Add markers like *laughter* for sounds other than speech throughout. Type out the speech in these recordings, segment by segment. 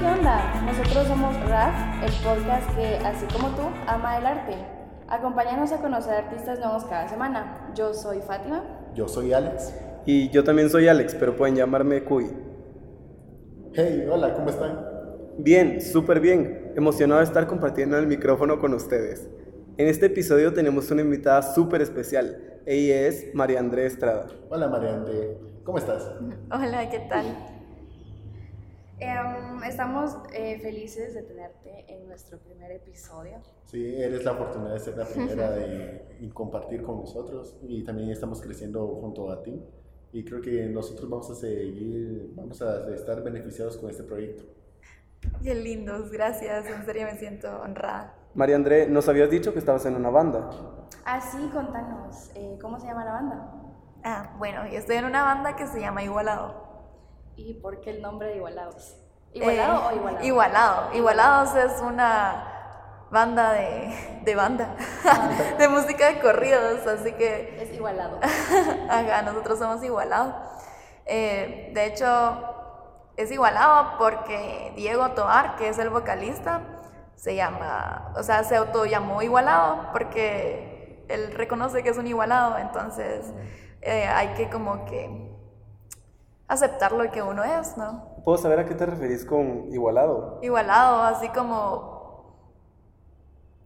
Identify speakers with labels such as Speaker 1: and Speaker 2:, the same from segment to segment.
Speaker 1: ¿qué onda? Nosotros somos RAF, el podcast que, así como tú, ama el arte. Acompáñanos a conocer artistas nuevos cada semana. Yo soy Fátima.
Speaker 2: Yo soy Alex.
Speaker 3: Y yo también soy Alex, pero pueden llamarme Cuy.
Speaker 2: Hey, hola, ¿cómo están?
Speaker 3: Bien, súper bien. Emocionado de estar compartiendo el micrófono con ustedes. En este episodio tenemos una invitada súper especial. Ella es María André Estrada.
Speaker 2: Hola, María André. ¿Cómo estás?
Speaker 1: Hola, ¿qué tal? Em, *laughs* estamos eh, felices de tenerte en nuestro primer episodio.
Speaker 2: Sí, eres la afortunada de ser la primera *laughs* de, y compartir con nosotros y también estamos creciendo junto a ti y creo que nosotros vamos a seguir, vamos a estar beneficiados con este proyecto.
Speaker 1: Qué lindos, gracias, en serio me siento honrada.
Speaker 3: María André, nos habías dicho que estabas en una banda.
Speaker 1: Ah, sí, contanos, eh, ¿cómo se llama la banda?
Speaker 4: Ah, bueno, yo estoy en una banda que se llama Igualado.
Speaker 1: ¿Y por qué el nombre de Igualados? ¿Igualado o igualado?
Speaker 4: Igualado. Igualados es una banda de, de banda, *laughs* de música de corridos, así que...
Speaker 1: Es igualado. *laughs*
Speaker 4: Ajá, nosotros somos igualados. Eh, de hecho, es igualado porque Diego Toar, que es el vocalista, se llama, o sea, se auto llamó igualado porque él reconoce que es un igualado, entonces eh, hay que como que aceptar lo que uno es, ¿no?
Speaker 3: ¿Puedo saber a qué te referís con igualado?
Speaker 4: Igualado, así como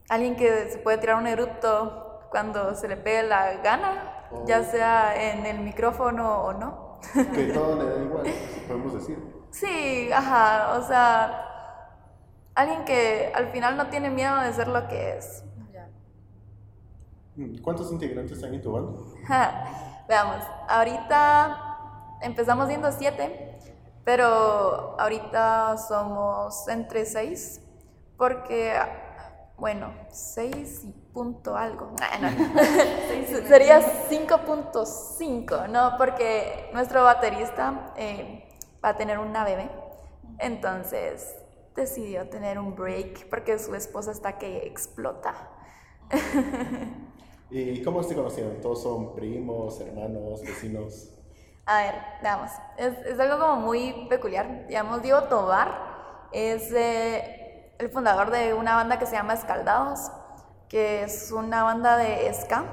Speaker 4: alguien que se puede tirar un erupto cuando se le pegue la gana, ya sea en el micrófono o no.
Speaker 2: Que todo le da igual, podemos decir.
Speaker 4: Sí, ajá, o sea, alguien que al final no tiene miedo de ser lo que es.
Speaker 2: ¿Cuántos integrantes están en tu banda? *laughs*
Speaker 4: Veamos, ahorita empezamos siendo siete, pero ahorita somos entre seis, porque, bueno, seis y punto algo. *laughs* Ah, Sería 5.5, ¿no? Porque nuestro baterista eh, va a tener una bebé, entonces decidió tener un break porque su esposa está que explota.
Speaker 2: ¿Y cómo se conocieron? ¿Todos son primos, hermanos, vecinos?
Speaker 4: A ver, veamos. Es, es, algo como muy peculiar. Digamos, Diego Tobar es eh, el fundador de una banda que se llama Escaldados, que es una banda de ska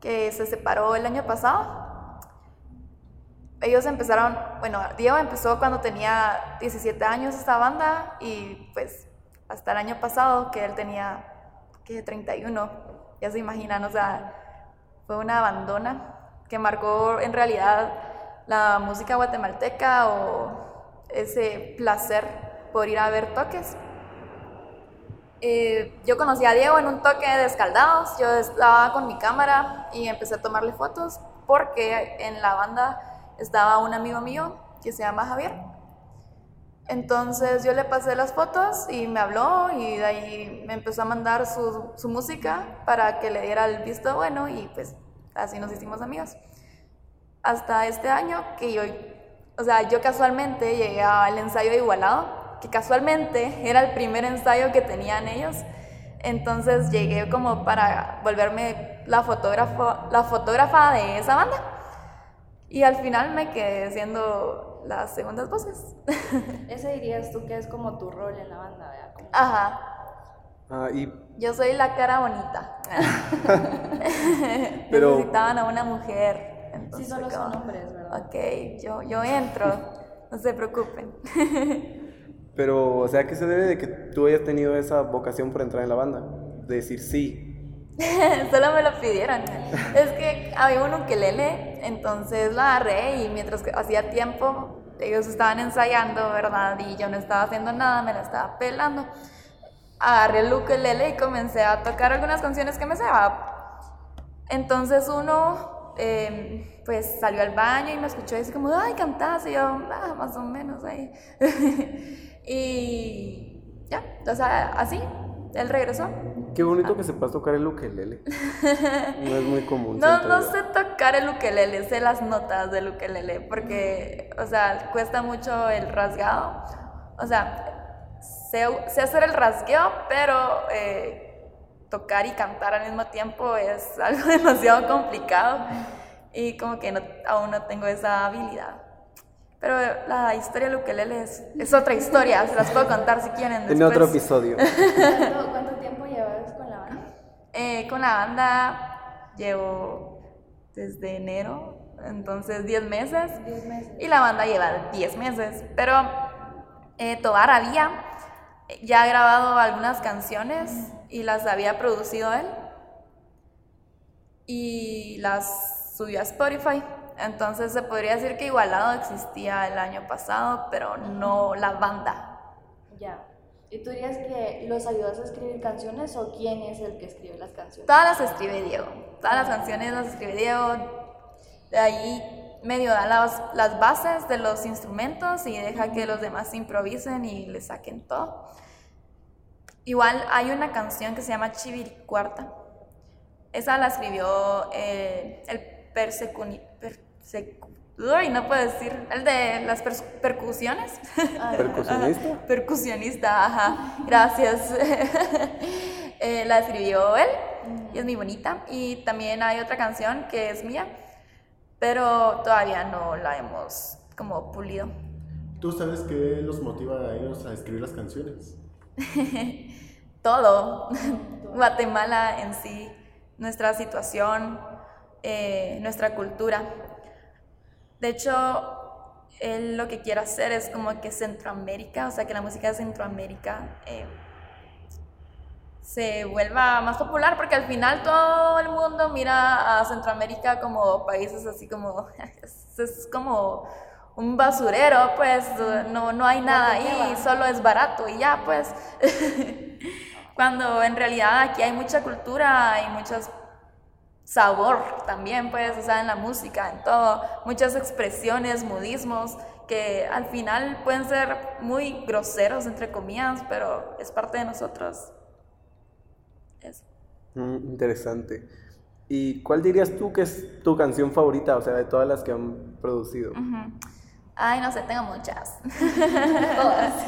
Speaker 4: que se separó el año pasado. Ellos empezaron, bueno, Diego empezó cuando tenía 17 años esta banda y pues hasta el año pasado que él tenía, que 31, ya se imaginan, o sea, fue una abandona que marcó en realidad la música guatemalteca o ese placer por ir a ver toques. Eh, yo conocí a Diego en un toque de escaldados, yo estaba con mi cámara y empecé a tomarle fotos porque en la banda estaba un amigo mío que se llama Javier. Entonces yo le pasé las fotos y me habló y de ahí me empezó a mandar su, su música para que le diera el visto bueno y pues así nos hicimos amigos hasta este año que yo, o sea, yo casualmente llegué al ensayo de Igualado, que casualmente era el primer ensayo que tenían ellos. Entonces llegué como para volverme la, fotógrafo, la fotógrafa de esa banda. Y al final me quedé siendo las segundas voces. *laughs*
Speaker 1: Ese dirías tú que es como tu rol en la banda, ¿verdad?
Speaker 4: Ajá.
Speaker 3: Ah, y...
Speaker 4: Yo soy la cara bonita. *laughs* *laughs* Pero... Necesitaban a una mujer
Speaker 1: sí, solo son hombres, ¿verdad?
Speaker 4: Ok, yo, yo entro, no se preocupen. *laughs*
Speaker 3: Pero, o sea, ¿qué se debe de que tú hayas tenido esa vocación por entrar en la banda? De decir sí. *laughs*
Speaker 4: Solo me lo pidieron. es que había un ukelele, entonces lo agarré y mientras que hacía tiempo ellos estaban ensayando, ¿verdad? Y yo no estaba haciendo nada, me la estaba pelando. Agarré el ukelele y comencé a tocar algunas canciones que me sabía. Entonces uno Em, pues salió al baño y me escuchó y así como, ay, cantás, y yo, ah, más o menos ahí. *laughs* y ya, o sea, así, él regresó.
Speaker 3: Qué bonito que sepas tocar el ukelele. *laughs* No es muy común.
Speaker 4: No, no sé tocar el ukelele, sé las notas del ukelele, porque, o sea, cuesta mucho el rasgado. O sea, sé, sé hacer el rasgueo, pero eh, tocar y cantar al mismo tiempo es *laughs* algo demasiado complicado y como que no, aún no tengo esa habilidad. Pero la historia de ukelele es, es otra historia, se las puedo contar si quieren.
Speaker 3: En otro episodio. *laughs*
Speaker 1: ¿Cuánto, cuánto tiempo llevas con la banda?
Speaker 4: Eh, con la banda llevo desde enero, entonces 10 meses.
Speaker 1: 10 meses.
Speaker 4: Y la banda lleva 10 meses. Pero eh, Tobar había ya grabado algunas canciones y las había producido él. Y las subió a Spotify. Entonces se podría decir que Igualado existía el año pasado, pero no la banda.
Speaker 1: Ya. ¿Y tú dirías que los ayudas a escribir canciones o quién es el que escribe las canciones?
Speaker 4: Todas las escribe Diego. Todas las canciones las escribe Diego. De ahí medio da las, las bases de los instrumentos y deja que los demás improvisen y le saquen todo. Igual hay una canción que se llama Chiviricuarta. Esa la escribió eh, el persecuni, persecu- Uy, no puedo decir. El de las percusiones.
Speaker 3: ¿Percusionista? *laughs*
Speaker 4: Percusionista, ajá. Gracias. *laughs* Eh, la escribió él y es muy bonita. Y también hay otra canción que es mía, pero todavía no la hemos como pulido.
Speaker 2: ¿Tú sabes qué los motiva a ellos a escribir las canciones? *laughs*
Speaker 4: Todo. *laughs* Guatemala en sí, nuestra situación, eh, nuestra cultura. De hecho, él lo que quiere hacer es como que Centroamérica, o sea, que la música de Centroamérica eh, se vuelva más popular, porque al final todo el mundo mira a Centroamérica como países así como, *laughs* es, es como un basurero, pues no, no hay nada ahí, solo es barato y ya, pues. *laughs* Cuando en realidad aquí hay mucha cultura, hay muchas sabor también, pues, o sea, en la música, en todo, muchas expresiones, modismos, que al final pueden ser muy groseros, entre comillas, pero es parte de nosotros. Eso.
Speaker 3: Mm, interesante. ¿Y cuál dirías tú que es tu canción favorita, o sea, de todas las que han producido?
Speaker 4: Ay, no sé, tengo muchas. *laughs* *laughs*
Speaker 1: Todas.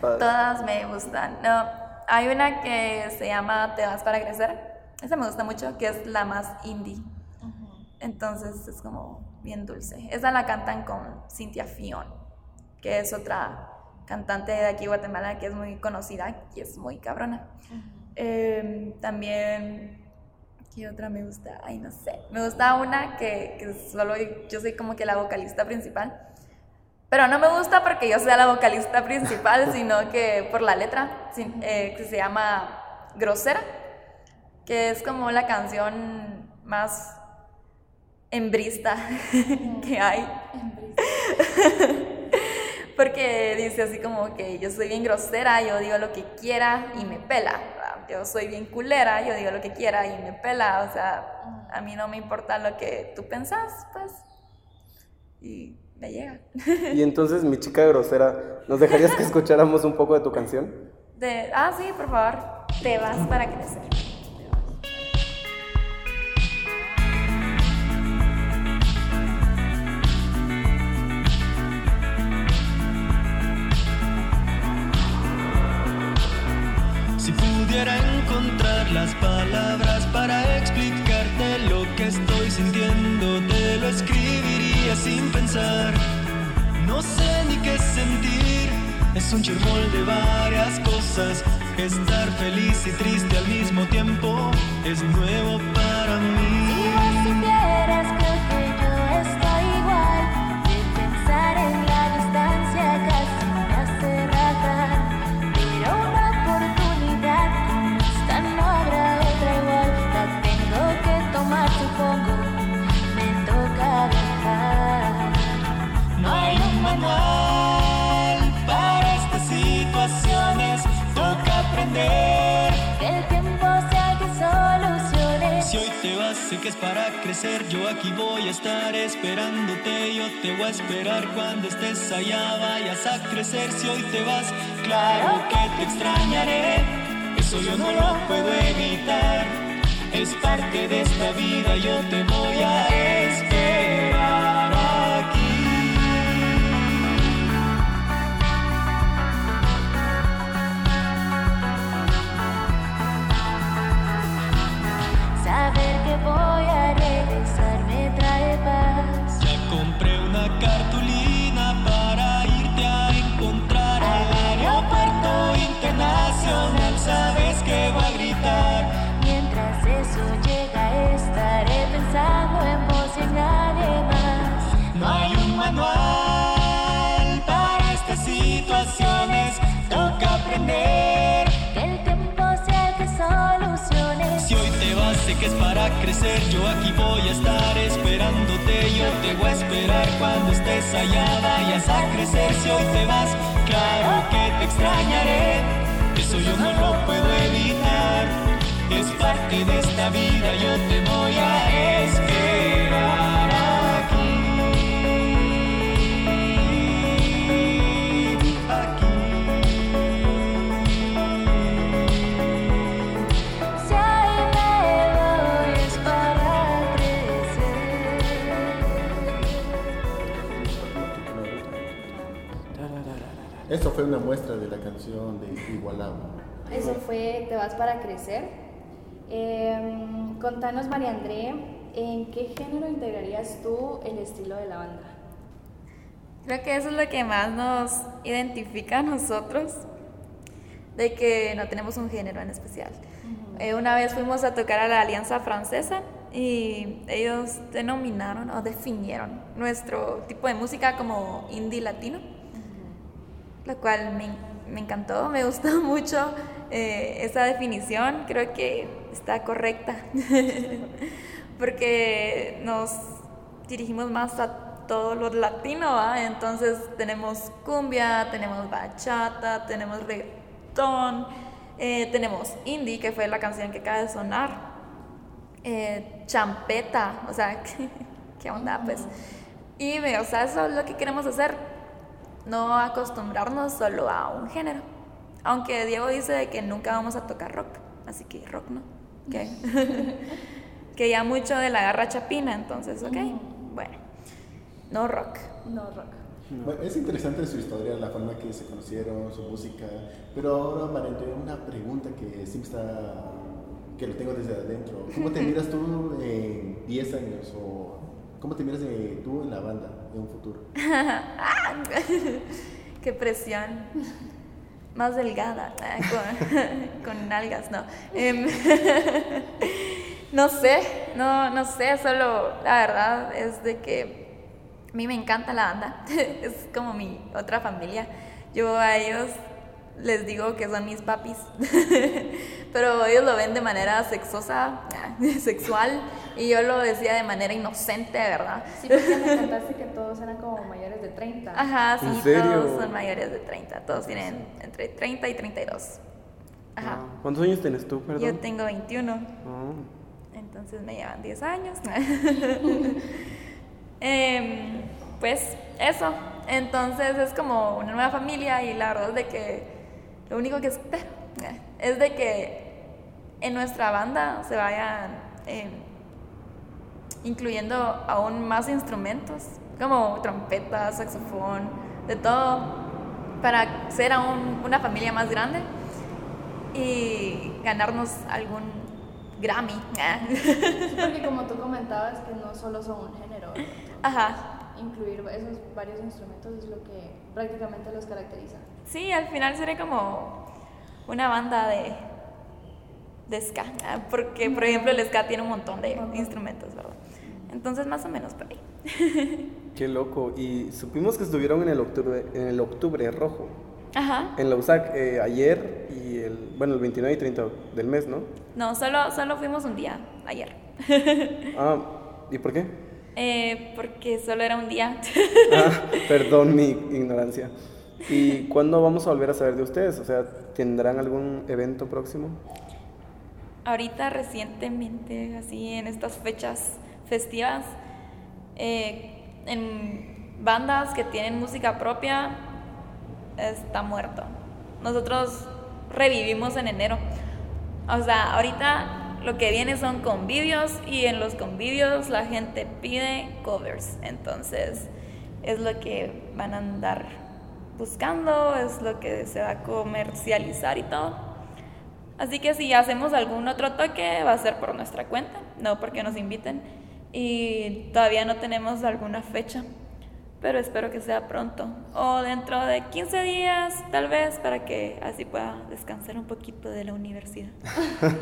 Speaker 4: Todas me gustan. No, hay una que se llama Te vas para crecer. Esa me gusta mucho, que es la más indie. Entonces es como bien dulce. Esa la cantan con Cintia Fion, que es otra cantante de aquí Guatemala que es muy conocida y es muy cabrona. Eh, también, ¿qué otra me gusta? Ay, no sé. Me gusta una que, que solo yo soy como que la vocalista principal. Pero no me gusta porque yo sea la vocalista principal, *laughs* sino que por la letra, eh, que se llama Grosera, que es como la canción más hembrista *laughs* que hay. *laughs* Porque dice así como que yo soy bien grosera, yo digo lo que quiera y me pela. Yo soy bien culera, yo digo lo que quiera y me pela. O sea, a mí no me importa lo que tú pensás, pues. Y me llega.
Speaker 3: Y entonces, mi chica grosera, ¿nos dejarías que *laughs* escucháramos un poco de tu canción?
Speaker 4: De, ah, sí, por favor, te vas para crecer.
Speaker 5: Es un chirmol de varias cosas. Estar feliz y triste al mismo tiempo es nuevo para mí.
Speaker 6: Yo
Speaker 5: aquí voy a estar esperándote. Yo te voy a esperar cuando estés allá. Vayas a crecer. Si hoy te vas, claro que te extrañaré. Eso yo no lo puedo evitar. Es parte de esta vida. Yo te voy a esperar sé que es para crecer. Yo aquí voy a estar esperándote. Yo te voy a esperar cuando estés allá. Vayas a crecer si hoy te vas. Claro que te extrañaré. Eso yo no lo puedo evitar. Es parte de esta vida. Yo te voy a esperar
Speaker 2: Esto fue una muestra de la canción de Igualaba.
Speaker 1: Eso fue Te vas para crecer. Em, contanos, María André, ¿en qué género integrarías tú el estilo de la banda?
Speaker 4: Creo que eso es lo que más nos identifica a nosotros, de que no tenemos un género en especial. Eh, una vez fuimos a tocar a la Alianza Francesa y ellos denominaron o definieron nuestro tipo de música como indie latino, lo cual me, me encantó, me gustó *laughs* mucho eh, esa definición, creo que está correcta, *laughs* porque nos dirigimos más a todo lo latino, ¿va? entonces tenemos cumbia, tenemos bachata, tenemos reggaetón, eh, tenemos indie, que fue la canción que acaba de sonar, eh, champeta, o sea, *laughs* ¿qué onda pues? Y, o sea, eso es lo que queremos hacer, no acostumbrarnos solo a un género. Aunque Diego dice de que nunca vamos a tocar rock, así que rock no. Que, *laughs* que ya mucho de la garra chapina, entonces, ok, bueno, no rock.
Speaker 1: No, rock.
Speaker 2: Bueno, es interesante su historia, la forma que se conocieron, su música. Pero ahora, María, una pregunta que siempre está, que lo tengo desde adentro. ¿Cómo te miras tú en 10 años? ¿O cómo te miras eh, tú en la banda en un futuro? *laughs* *laughs*
Speaker 4: Qué presión. Más delgada, ah, con, *laughs* con nalgas, no. Em, *laughs* no sé, no, no sé, solo la verdad es de que a mí me encanta la banda, es como mi otra familia. Yo a ellos les digo que son mis papis, pero ellos lo ven de manera sexosa, *laughs* sexual, y yo lo decía de manera inocente, ¿verdad?
Speaker 1: Sí, porque me contaste que todos eran como mayores de 30.
Speaker 4: Ajá, sí,
Speaker 3: ¿En serio?
Speaker 4: todos son mayores de 30, todos tienen entre 30 y 32. Ajá.
Speaker 3: ¿Cuántos años tienes tú, perdón?
Speaker 4: Yo tengo 21,
Speaker 3: Ah,
Speaker 4: entonces me llevan 10 años. *laughs* Em, pues eso, entonces es como una nueva familia y la verdad es de que lo único que espero *laughs* es de que en nuestra banda se vayan em, incluyendo aún más instrumentos, como trompeta, saxofón, de todo, para ser aún una familia más grande y ganarnos algún Grammy.
Speaker 1: Sí, porque como tú comentabas que no solo son un género,
Speaker 4: Ajá.
Speaker 1: incluir esos varios instrumentos es lo que prácticamente los caracteriza.
Speaker 4: Sí, al final sería como una banda de, de ska, ah, porque por ejemplo el ska tiene un montón de instrumentos, ¿verdad? Entonces más o menos por ahí. *laughs*
Speaker 3: qué loco. Y supimos que estuvieron en el octubre, en el octubre rojo,
Speaker 4: Ajá.
Speaker 3: en la USAC, eh, ayer y el, bueno, el 29 y 30 del mes, ¿no?
Speaker 4: No, solo, solo fuimos un día, ayer. *laughs*
Speaker 3: Ah, ¿y por qué?
Speaker 4: Eh, porque solo era un día.
Speaker 3: Ah, *laughs* perdón mi ignorancia. ¿Y cuándo vamos a volver a saber de ustedes? O sea, ¿tendrán algún evento próximo?
Speaker 4: Ahorita recientemente, así en estas fechas festivas, eh, en bandas que tienen música propia, está muerto. Nosotros revivimos en enero. O sea, ahorita lo que viene son convivios y en los convivios la gente pide covers. Entonces es lo que van a andar buscando, es lo que se va a comercializar y todo. Así que si hacemos algún otro toque va a ser por nuestra cuenta, no porque nos inviten. Y todavía no tenemos alguna fecha, pero espero que sea pronto. O dentro de 15 días, tal vez, para que así pueda descansar un poquito de la universidad.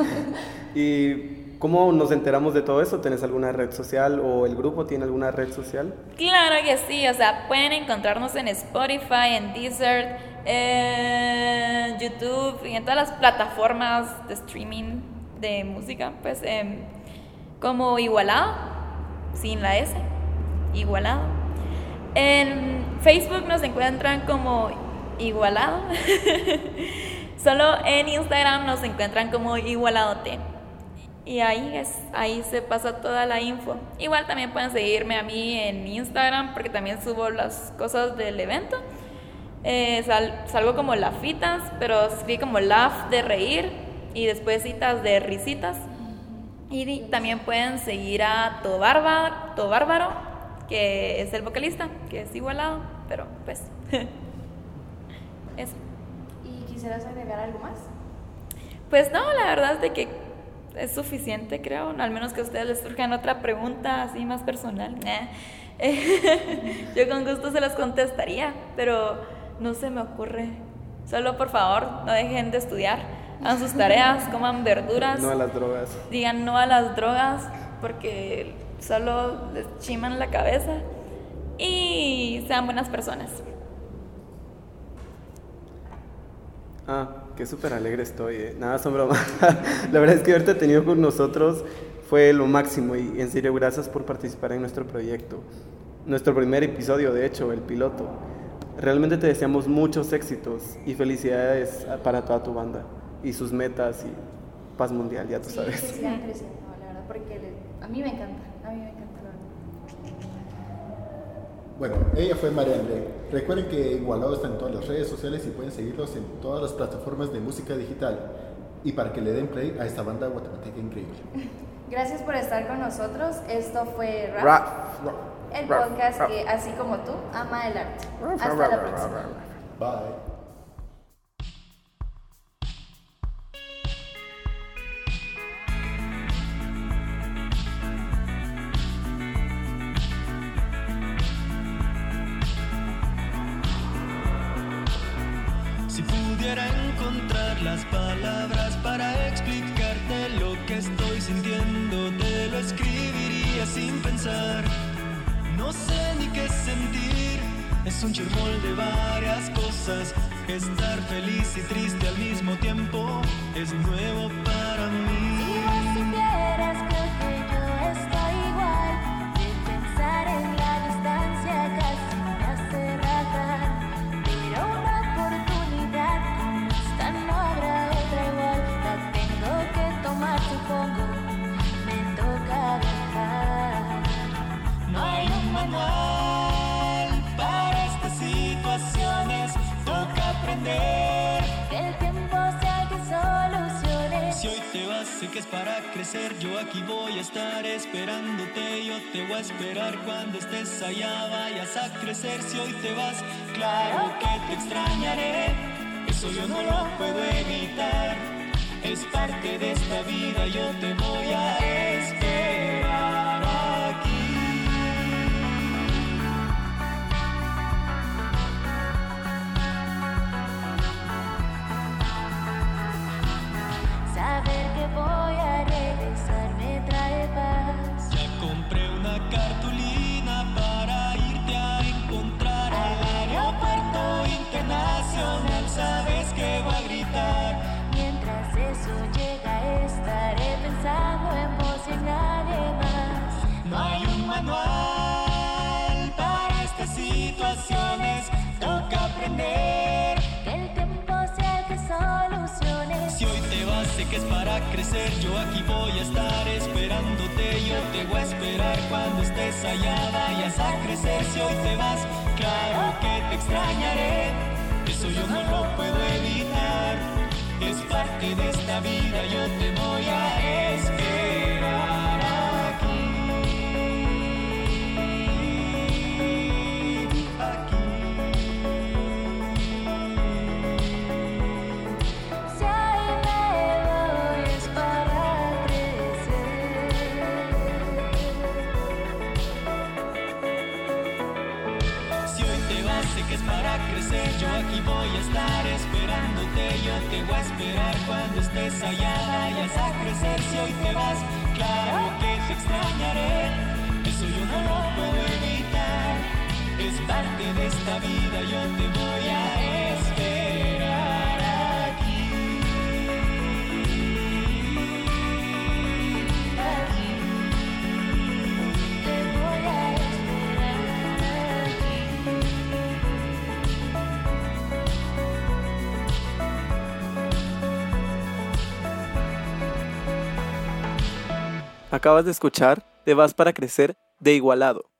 Speaker 4: *laughs*
Speaker 3: ¿Y cómo nos enteramos de todo eso? ¿Tenés alguna red social o el grupo tiene alguna red social?
Speaker 4: Claro que sí, o sea, pueden encontrarnos en Spotify, en Deezer, en YouTube y en todas las plataformas de streaming de música, pues em, como Igualado, sin la S, Igualado. En Facebook nos encuentran como Igualado. *laughs* Solo en Instagram nos encuentran como Igualado T. Y ahí es, ahí se pasa toda la info. Igual también pueden seguirme a mí en Instagram porque también subo las cosas del evento. Eh, sal- salgo como lafitas, pero escribí como laugh de reír y después citas de risitas. Y también pueden seguir a Tobárba- Tobárbaro, que es el vocalista, que es igualado, pero pues *laughs* eso.
Speaker 1: ¿Y quisieras agregar algo más?
Speaker 4: Pues no, la verdad es de que es suficiente, creo. Al menos que a ustedes les surjan otra pregunta así más personal. *laughs* Yo con gusto se las contestaría, pero no se me ocurre. Solo por favor, no dejen de estudiar. Hagan sus tareas, *laughs* coman verduras,
Speaker 3: No a las drogas.
Speaker 4: digan no a las drogas, porque solo les chiman la cabeza. Y sean buenas personas.
Speaker 3: Ah, qué súper alegre estoy. eh. Nada, son bromas. *laughs* La verdad es que haberte tenido con nosotros fue lo máximo y en serio gracias por participar en nuestro proyecto. Nuestro primer episodio, de hecho, el piloto. Realmente te deseamos muchos éxitos y felicidades para toda tu banda y sus metas y paz mundial, ya tú
Speaker 1: Sí,
Speaker 3: sabes.
Speaker 1: creciendo, la verdad, porque le- a mí me encanta, a mí me encanta, la verdad.
Speaker 2: Bueno, ella fue María André. Recuerden que Igualado está en todas las redes sociales y pueden seguirlos en todas las plataformas de música digital. Y para que le den play a esta banda guatemalteca increíble. *laughs*
Speaker 1: Gracias por estar con nosotros. Esto fue Rap,
Speaker 3: Rap.
Speaker 1: El podcast que, así como tú, ama el arte. Hasta la próxima.
Speaker 2: Bye.
Speaker 5: Si pudiera encontrar las palabras para explicarte lo que estoy sintiendo, te lo escribiría sin pensar. No sé ni qué sentir, es un chirmol de varias cosas. Estar feliz y triste al mismo tiempo es nuevo para mí. Para crecer. Yo aquí voy a estar esperándote. Yo te voy a esperar cuando estés allá. Vayas a crecer. Si hoy te vas, claro que te extrañaré. Eso yo no lo puedo evitar. Es parte de esta vida. Yo te voy a esperar sé que es para crecer. Yo aquí voy a estar esperándote. Yo te voy a esperar cuando estés allá. Vayas a crecer. Si hoy te vas, claro que te extrañaré.
Speaker 3: Acabas de escuchar Te vas para crecer de Igualado.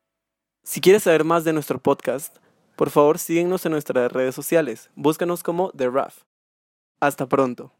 Speaker 3: Si quieres saber más de nuestro podcast, por favor síguenos en nuestras redes sociales. Búscanos como The RAF. Hasta pronto.